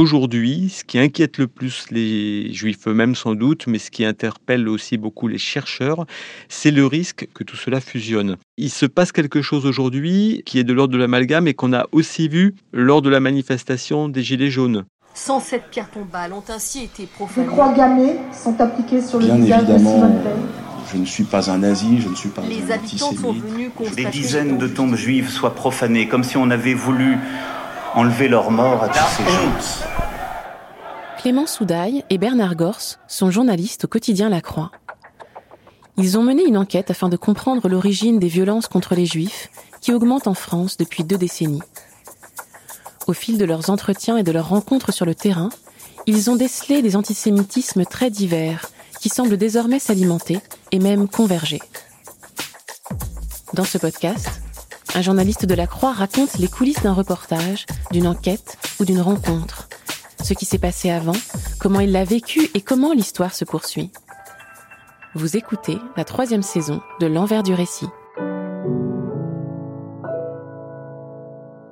Aujourd'hui, ce qui inquiète le plus les juifs eux-mêmes sans doute, mais ce qui interpelle aussi beaucoup les chercheurs, c'est le risque que tout cela fusionne. Il se passe quelque chose aujourd'hui qui est de l'ordre de l'amalgame et qu'on a aussi vu lors de la manifestation des Gilets jaunes. 107 pierres tombales ont ainsi été profanées. Des croix gammées sont appliquées sur Bien le visage de évidemment, Simone Veil. je ne suis pas un nazi, je ne suis pas Les un habitants sont venus constater... Des dizaines de tombes juives soient profanées, comme si on avait voulu enlever leur mort à tous ces gens. Clément Soudaille et Bernard Gors sont journalistes au quotidien La Croix. Ils ont mené une enquête afin de comprendre l'origine des violences contre les juifs qui augmentent en France depuis deux décennies. Au fil de leurs entretiens et de leurs rencontres sur le terrain, ils ont décelé des antisémitismes très divers qui semblent désormais s'alimenter et même converger. Dans ce podcast, un journaliste de la Croix raconte les coulisses d'un reportage, d'une enquête ou d'une rencontre. Ce qui s'est passé avant, comment il l'a vécu et comment l'histoire se poursuit. Vous écoutez la troisième saison de L'envers du récit.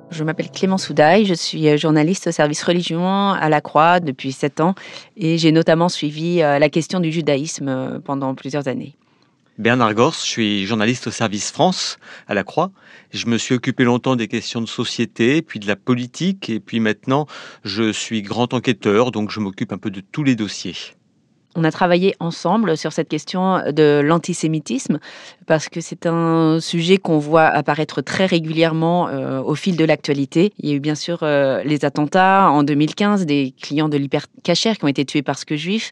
Je m'appelle Clément Soudaille, je suis journaliste au service religion à la Croix depuis sept ans et j'ai notamment suivi euh, la question du judaïsme euh, pendant plusieurs années. Bernard Gors, je suis journaliste au service France à la Croix. Je me suis occupé longtemps des questions de société, puis de la politique, et puis maintenant je suis grand enquêteur, donc je m'occupe un peu de tous les dossiers. On a travaillé ensemble sur cette question de l'antisémitisme parce que c'est un sujet qu'on voit apparaître très régulièrement euh, au fil de l'actualité. Il y a eu bien sûr euh, les attentats en 2015, des clients de l'hypercachère qui ont été tués parce que juifs.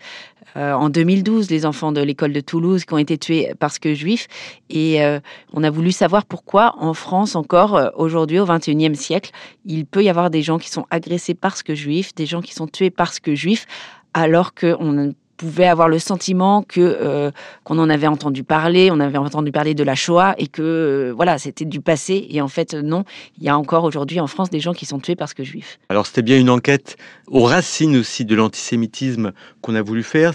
Euh, en 2012, les enfants de l'école de Toulouse qui ont été tués parce que juifs. Et euh, on a voulu savoir pourquoi en France encore euh, aujourd'hui au 21e siècle, il peut y avoir des gens qui sont agressés parce que juifs, des gens qui sont tués parce que juifs, alors qu'on pouvait avoir le sentiment que euh, qu'on en avait entendu parler, on avait entendu parler de la Shoah et que euh, voilà c'était du passé et en fait non, il y a encore aujourd'hui en France des gens qui sont tués parce que juifs. Alors c'était bien une enquête aux racines aussi de l'antisémitisme qu'on a voulu faire.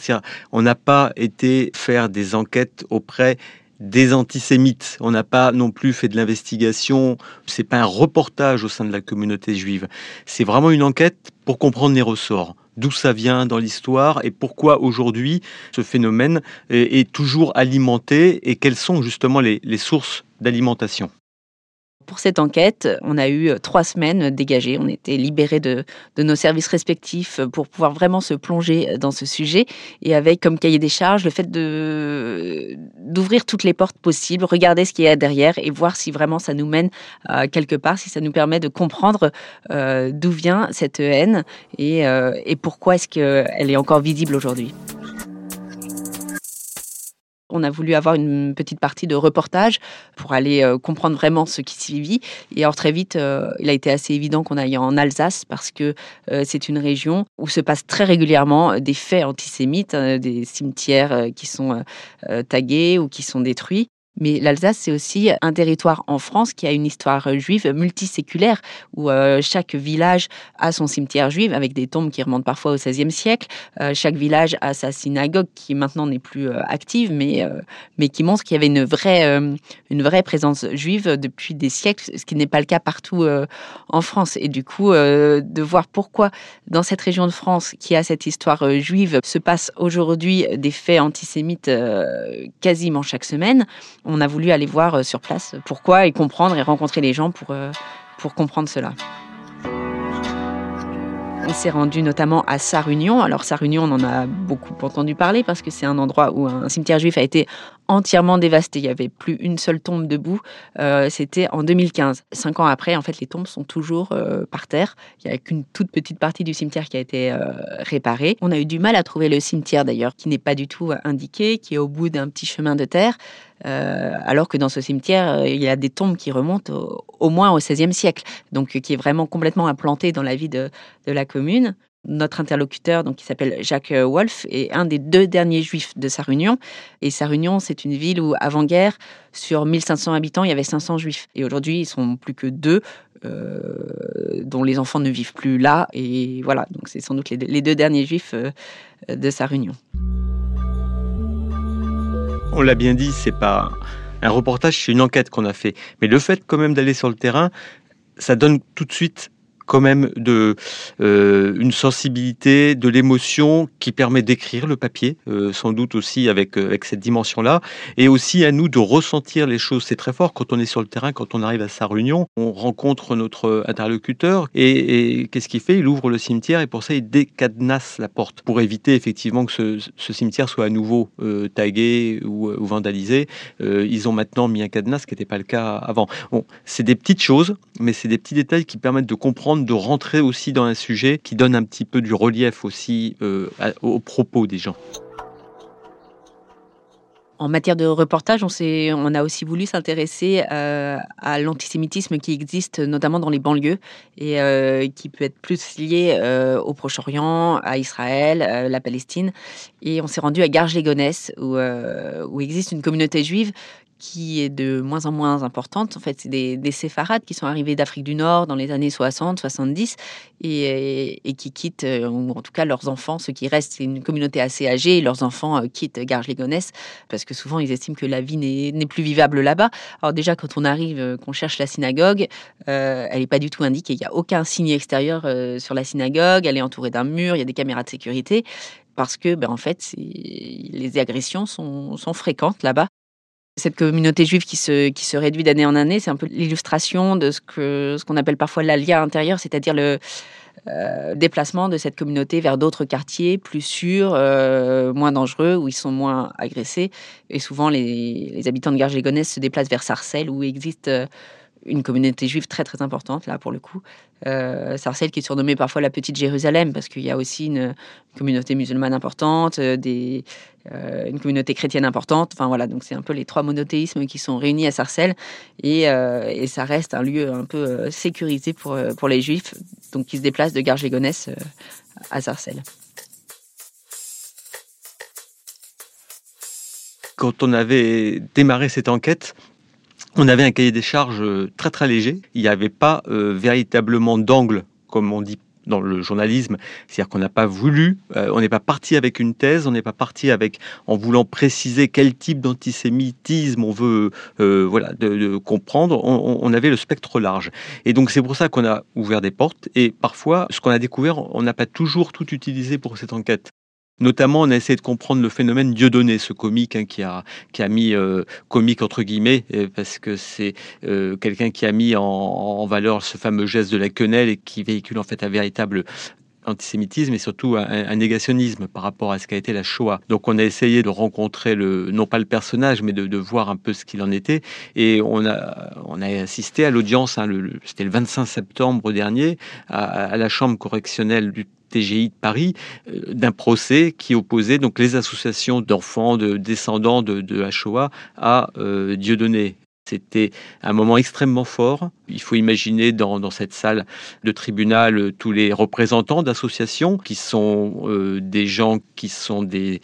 On n'a pas été faire des enquêtes auprès des antisémites. On n'a pas non plus fait de l'investigation. C'est pas un reportage au sein de la communauté juive. C'est vraiment une enquête pour comprendre les ressorts d'où ça vient dans l'histoire et pourquoi aujourd'hui ce phénomène est, toujours alimenté et quelles sont justement les, les sources d'alimentation. Pour cette enquête, on a eu trois semaines dégagées. On était libérés de, de, nos services respectifs pour pouvoir vraiment se plonger dans ce sujet. Et avec comme cahier des charges le fait d'ouvrir toutes les portes possibles, regarder ce qu'il y a derrière et voir si vraiment ça nous mène euh, quelque part, si ça nous permet de comprendre euh, d'où vient cette haine et, euh, et pourquoi est-ce qu'elle est encore visible aujourd'hui. On a voulu avoir une petite partie de reportage pour aller euh, comprendre vraiment ce qui s'y vit. Et alors très vite, euh, il a été assez évident qu'on aille en Alsace parce que euh, c'est une région où se passent très régulièrement des faits antisémites, hein, des cimetières qui sont tagués ou qui sont détruits. Mais l'Alsace, c'est aussi un territoire en France qui a une histoire juive multiséculaire, où euh, chaque village a son cimetière juif, avec des tombes qui remontent parfois au XVIe siècle. Euh, chaque village a sa synagogue, qui maintenant n'est plus euh, active, mais, mais qui montre qu'il y avait une vraie, une vraie présence juive depuis des siècles, ce qui n'est pas le cas partout en France. Et du coup, de voir pourquoi dans cette région de France, qui a cette histoire juive, se passent aujourd'hui des faits antisémites quasiment chaque semaine, on a voulu aller voir sur place pourquoi et comprendre et rencontrer les gens pour, pour comprendre cela. On s'est rendu notamment à Sarre-Union. Alors Sarre-Union, on en a beaucoup entendu parler parce que c'est un endroit où un cimetière juif a été entièrement dévasté. Il n'y avait plus une seule tombe debout. Euh, c'était en 2015. Cinq ans après, en fait, les tombes sont toujours euh, par terre. Il n'y a qu'une toute petite partie du cimetière qui a été euh, réparée. On a eu du mal à trouver le cimetière d'ailleurs, qui n'est pas du tout indiqué, qui est au bout d'un petit chemin de terre. alors que dans ce cimetière, il y a des tombes qui remontent au, moins au XVIe siècle, donc qui est vraiment complètement implanté dans la vie de la commune. Notre interlocuteur, donc, qui s'appelle Jacques euh, Wolf, est un des deux derniers juifs de Sarre-Union. Et Sarre-Union, c'est une ville où, avant-guerre, sur 1500 habitants, il y avait 500 juifs. Et aujourd'hui, ils sont plus que deux, euh, dont les enfants ne vivent plus là. Et voilà, donc c'est sans doute les deux, derniers juifs euh, de Sarre-Union. On l'a bien dit, c'est pas un reportage, c'est une enquête qu'on a fait. Mais le fait quand même d'aller sur le terrain, ça donne tout de suite quand même de euh, une sensibilité, de l'émotion qui permet d'écrire le papier, euh, sans doute aussi avec euh, avec cette dimension-là, et aussi à nous de ressentir les choses. C'est très fort quand on est sur le terrain, quand on arrive à sa réunion, on rencontre notre interlocuteur et, qu'est-ce qu'il fait? Il ouvre le cimetière et pour ça il décadenasse la porte pour éviter effectivement que ce, cimetière soit à nouveau tagué ou, ou vandalisé. ils ont maintenant mis un cadenas, ce qui n'était pas le cas avant. Bon, c'est des petites choses, mais c'est des petits détails qui permettent de comprendre de rentrer aussi dans un sujet qui donne un petit peu du relief aussi euh, aux propos des gens. En matière de reportage, on, on a aussi voulu s'intéresser euh, à l'antisémitisme qui existe notamment dans les banlieues et euh, qui peut être plus lié au Proche-Orient, à Israël, la Palestine. Et on s'est rendu à Garges-les-Gonesse où, où existe une communauté juive qui est de moins en moins importante. En fait, c'est des, des séfarades qui sont arrivés d'Afrique du Nord dans les années 60, 70 et, et, qui quittent, euh, ou en tout cas leurs enfants, ceux qui restent, c'est une communauté assez âgée, leurs enfants euh, quittent Garges-les-Gonesse parce que souvent ils estiment que la vie n'est plus vivable là-bas. Alors déjà, quand on arrive, euh, qu'on cherche la synagogue, elle n'est pas du tout indiquée. Il n'y a aucun signe extérieur sur la synagogue. Elle est entourée d'un mur, il y a des caméras de sécurité parce que, ben, en fait, les agressions sont fréquentes là-bas. Cette communauté juive qui se, qui se réduit d'année en année, c'est un peu l'illustration de ce qu'on ce appelle parfois l'alia intérieur, c'est-à-dire le euh, déplacement de cette communauté vers d'autres quartiers plus sûrs, euh, moins dangereux, où ils sont moins agressés. Et souvent, les, les habitants de Garges-les-Gonesse se déplacent vers Sarcelles, où existe euh, une communauté juive très très importante là pour le coup. Euh, Sarcelles qui est surnommée parfois la petite Jérusalem parce qu'il y a aussi une, communauté musulmane importante, euh, des, euh, une communauté chrétienne importante. Enfin voilà, donc c'est un peu les trois monothéismes qui sont réunis à Sarcelles et, euh, ça reste un lieu un peu sécurisé pour, pour les juifs, donc qui se déplacent de Garges-les-Gonesse à Sarcelles. Quand on avait démarré cette enquête, on avait un cahier des charges euh, très très léger. Il n'y avait pas euh, véritablement d'angle, comme on dit dans le journalisme, c'est-à-dire qu'on n'a pas voulu, euh, on n'est pas parti avec une thèse, on n'est pas parti avec en voulant préciser quel type d'antisémitisme on veut, voilà, de, comprendre. On, on, avait le spectre large, et donc c'est pour ça qu'on a ouvert des portes. Et parfois, ce qu'on a découvert, on n'a pas toujours tout utilisé pour cette enquête. Notamment, on a essayé de comprendre le phénomène Dieudonné, ce comique hein, qui, a, qui a mis euh, comique entre guillemets, euh, parce que c'est euh, quelqu'un qui a mis en, valeur ce fameux geste de la quenelle et qui véhicule en fait un véritable antisémitisme et surtout un, négationnisme par rapport à ce qu'a été la Shoah. Donc on a essayé de rencontrer le non pas le personnage mais de, voir un peu ce qu'il en était et on a on a assisté à l'audience hein, c'était le 25 septembre dernier à, à la chambre correctionnelle du TGI de Paris euh, d'un procès qui opposait donc les associations d'enfants, de descendants de, de à euh, Dieudonné. C'était un moment extrêmement fort. Il faut imaginer dans, cette salle de tribunal euh, tous les représentants d'associations qui sont des gens qui sont des,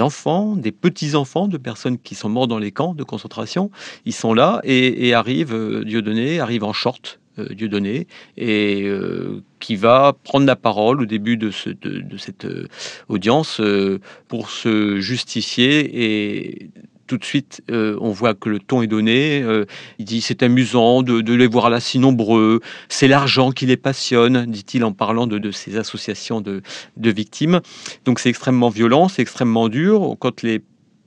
enfants, des petits-enfants de personnes qui sont morts dans les camps de concentration. Ils sont là et, et arrive, Dieudonné arrive en short, Dieudonné, et euh, qui va prendre la parole au début de, cette euh, audience pour se justifier et tout de suite, on voit que le ton est donné. il dit c'est amusant de, les voir là si nombreux. C'est l'argent qui les passionne, dit-il en parlant de, ces associations de, de victimes. Donc c'est extrêmement violent, c'est extrêmement dur. Quand les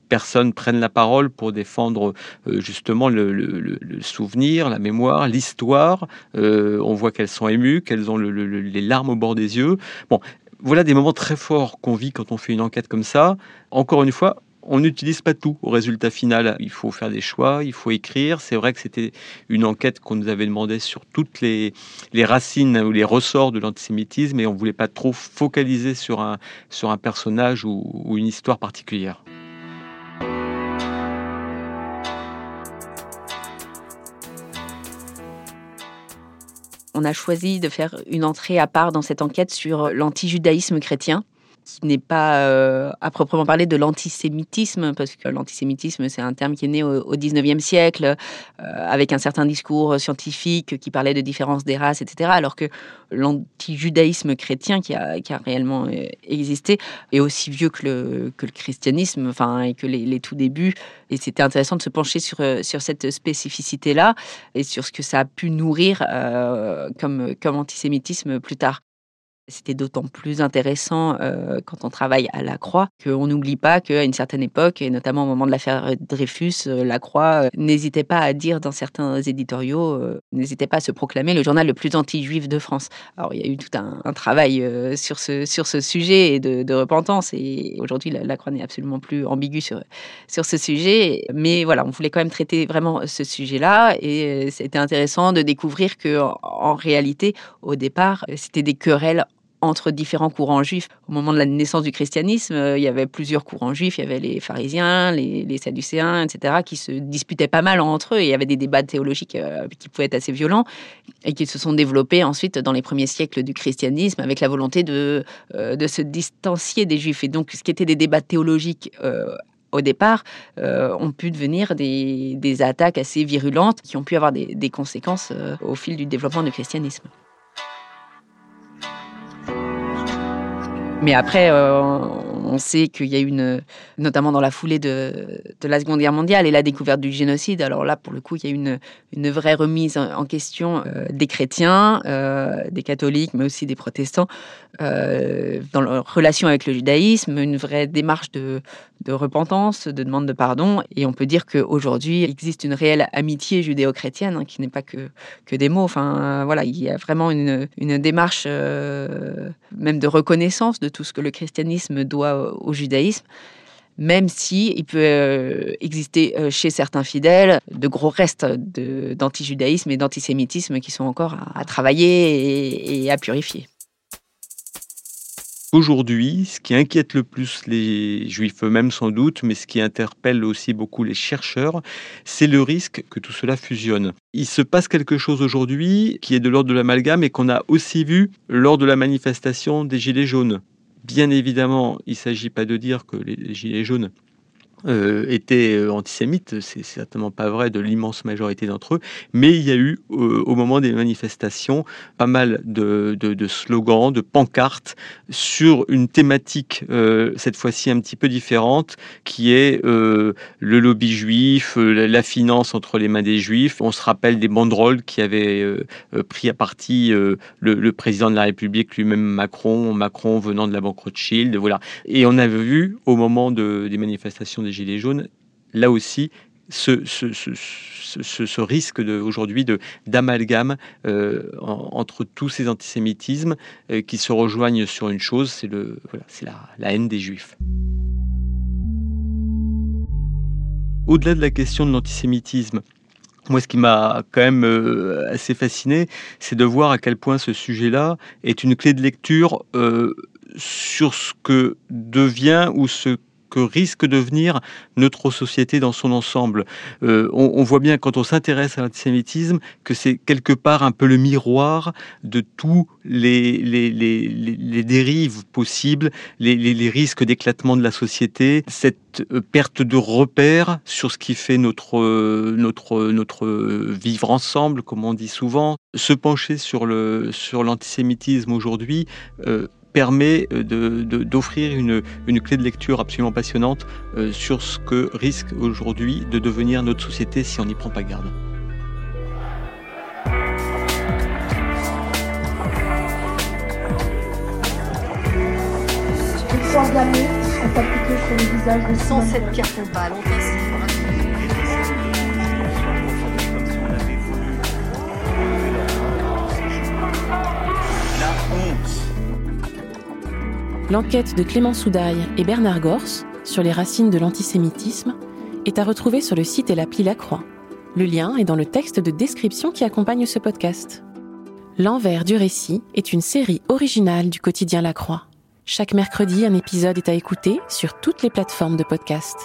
personnes prennent la parole pour défendre euh, justement le, souvenir, la mémoire, l'histoire. Euh, on voit qu'elles sont émues, qu'elles ont les larmes au bord des yeux. Bon, voilà des moments très forts qu'on vit quand on fait une enquête comme ça. Encore une fois, on n'utilise pas tout au résultat final. Il faut faire des choix, il faut écrire. C'est vrai que c'était une enquête qu'on nous avait demandé sur toutes les, racines ou les ressorts de l'antisémitisme et on ne voulait pas trop focaliser sur un, sur un personnage ou une histoire particulière. On a choisi de faire une entrée à part dans cette enquête sur l'antijudaïsme chrétien qui n'est pas euh, à proprement parler de l'antisémitisme, parce que l'antisémitisme, c'est un terme qui est né au, 19e siècle, euh, avec un certain discours scientifique qui parlait de différence des races, etc. Alors que l'antijudaïsme chrétien, qui a, qui a, réellement euh, existé, est aussi vieux que le, que le christianisme, enfin, et que les, les tout débuts. Et c'était intéressant de se pencher sur, sur cette spécificité-là et sur ce que ça a pu nourrir comme, comme antisémitisme plus tard. C'était d'autant plus intéressant euh, quand on travaille à la Croix qu'on n'oublie pas qu'à une certaine époque, et notamment au moment de l'affaire Dreyfus, euh, la Croix euh, n'hésitait pas à dire dans certains éditoriaux, n'hésitait pas à se proclamer le journal le plus anti-juif de France. Alors il y a eu tout un, travail sur, ce, sur ce sujet de, de repentance et aujourd'hui la, Croix n'est absolument plus ambiguë sur, sur ce sujet. Mais voilà, on voulait quand même traiter vraiment ce sujet-là et c'était intéressant de découvrir que en réalité, au départ, c'était des querelles entre différents courants juifs. Au moment de la naissance du christianisme, euh, il y avait plusieurs courants juifs. Il y avait les pharisiens, les, sadducéens, etc., qui se disputaient pas mal entre eux. Il y avait des débats théologiques euh, qui pouvaient être assez violents et qui se sont développés ensuite dans les premiers siècles du christianisme avec la volonté de, euh, se distancier des juifs. Et donc, ce qui était des débats théologiques au départ, ont pu devenir des, attaques assez virulentes qui ont pu avoir des conséquences au fil du développement du christianisme. Mais après, euh, on sait qu'il y a une, notamment dans la foulée de, la Seconde Guerre mondiale et la découverte du génocide. Alors là, pour le coup, il y a une, une vraie remise en question euh, des chrétiens, euh, des catholiques, mais aussi des protestants, dans leur relation avec le judaïsme, une vraie démarche de, de repentance, de demande de pardon. Et on peut dire qu'aujourd'hui, il existe une réelle amitié judéo-chrétienne, hein, qui n'est pas que, que des mots. Enfin, voilà, il y a vraiment une, une démarche même de reconnaissance de tout ce que le christianisme doit au judaïsme même si il peut euh, exister euh, chez certains fidèles de gros restes d'antijudaïsme et d'antisémitisme qui sont encore à, travailler et, à purifier. Aujourd'hui, ce qui inquiète le plus les juifs eux-mêmes sans doute, mais ce qui interpelle aussi beaucoup les chercheurs, c'est le risque que tout cela fusionne. Il se passe quelque chose aujourd'hui qui est de l'ordre de l'amalgame et qu'on a aussi vu lors de la manifestation des Gilets jaunes. Bien évidemment, il ne s'agit pas de dire que les Gilets jaunes euh, étaient euh, antisémites, c'est certainement pas vrai de l'immense majorité d'entre eux, mais il y a eu euh, au moment des manifestations pas mal de, slogans, de pancartes sur une thématique cette fois-ci un petit peu différente, qui est le lobby juif, la finance entre les mains des juifs. On se rappelle des banderoles qui avaient pris à partie le, président de la République lui-même Macron, Macron venant de la banque Rothschild, voilà. Et on avait vu au moment des manifestations des Gilets jaunes, là aussi, ce, risque aujourd'hui d'amalgame euh, entre tous ces antisémitismes euh, qui se rejoignent sur une chose, c'est la, la haine des juifs. Au-delà de la question de l'antisémitisme, moi, ce qui m'a quand même euh, assez fasciné, c'est de voir à quel point ce sujet-là est une clé de lecture sur ce que devient ou ce que risque de devenir notre société dans son ensemble. Euh, on, voit bien quand on s'intéresse à l'antisémitisme que c'est quelque part un peu le miroir de tous les, les, dérives possibles, les, risques d'éclatement de la société, cette euh, perte de repères sur ce qui fait notre, notre, notre vivre ensemble, comme on dit souvent. Se pencher sur le sur l'antisémitisme aujourd'hui euh, permet euh, d'offrir de, une, une, clé de lecture absolument passionnante euh, sur ce que risque aujourd'hui de devenir notre société si on n'y prend pas garde. sont appliquées sur le visage de Sans cette pierre L'enquête de Clément Soudaille et Bernard Gors, sur les racines de l'antisémitisme est à retrouver sur le site et l'appli La Croix. Le lien est dans le texte de description qui accompagne ce podcast. L'envers du récit est une série originale du quotidien La Croix. Chaque mercredi, un épisode est à écouter sur toutes les plateformes de podcast.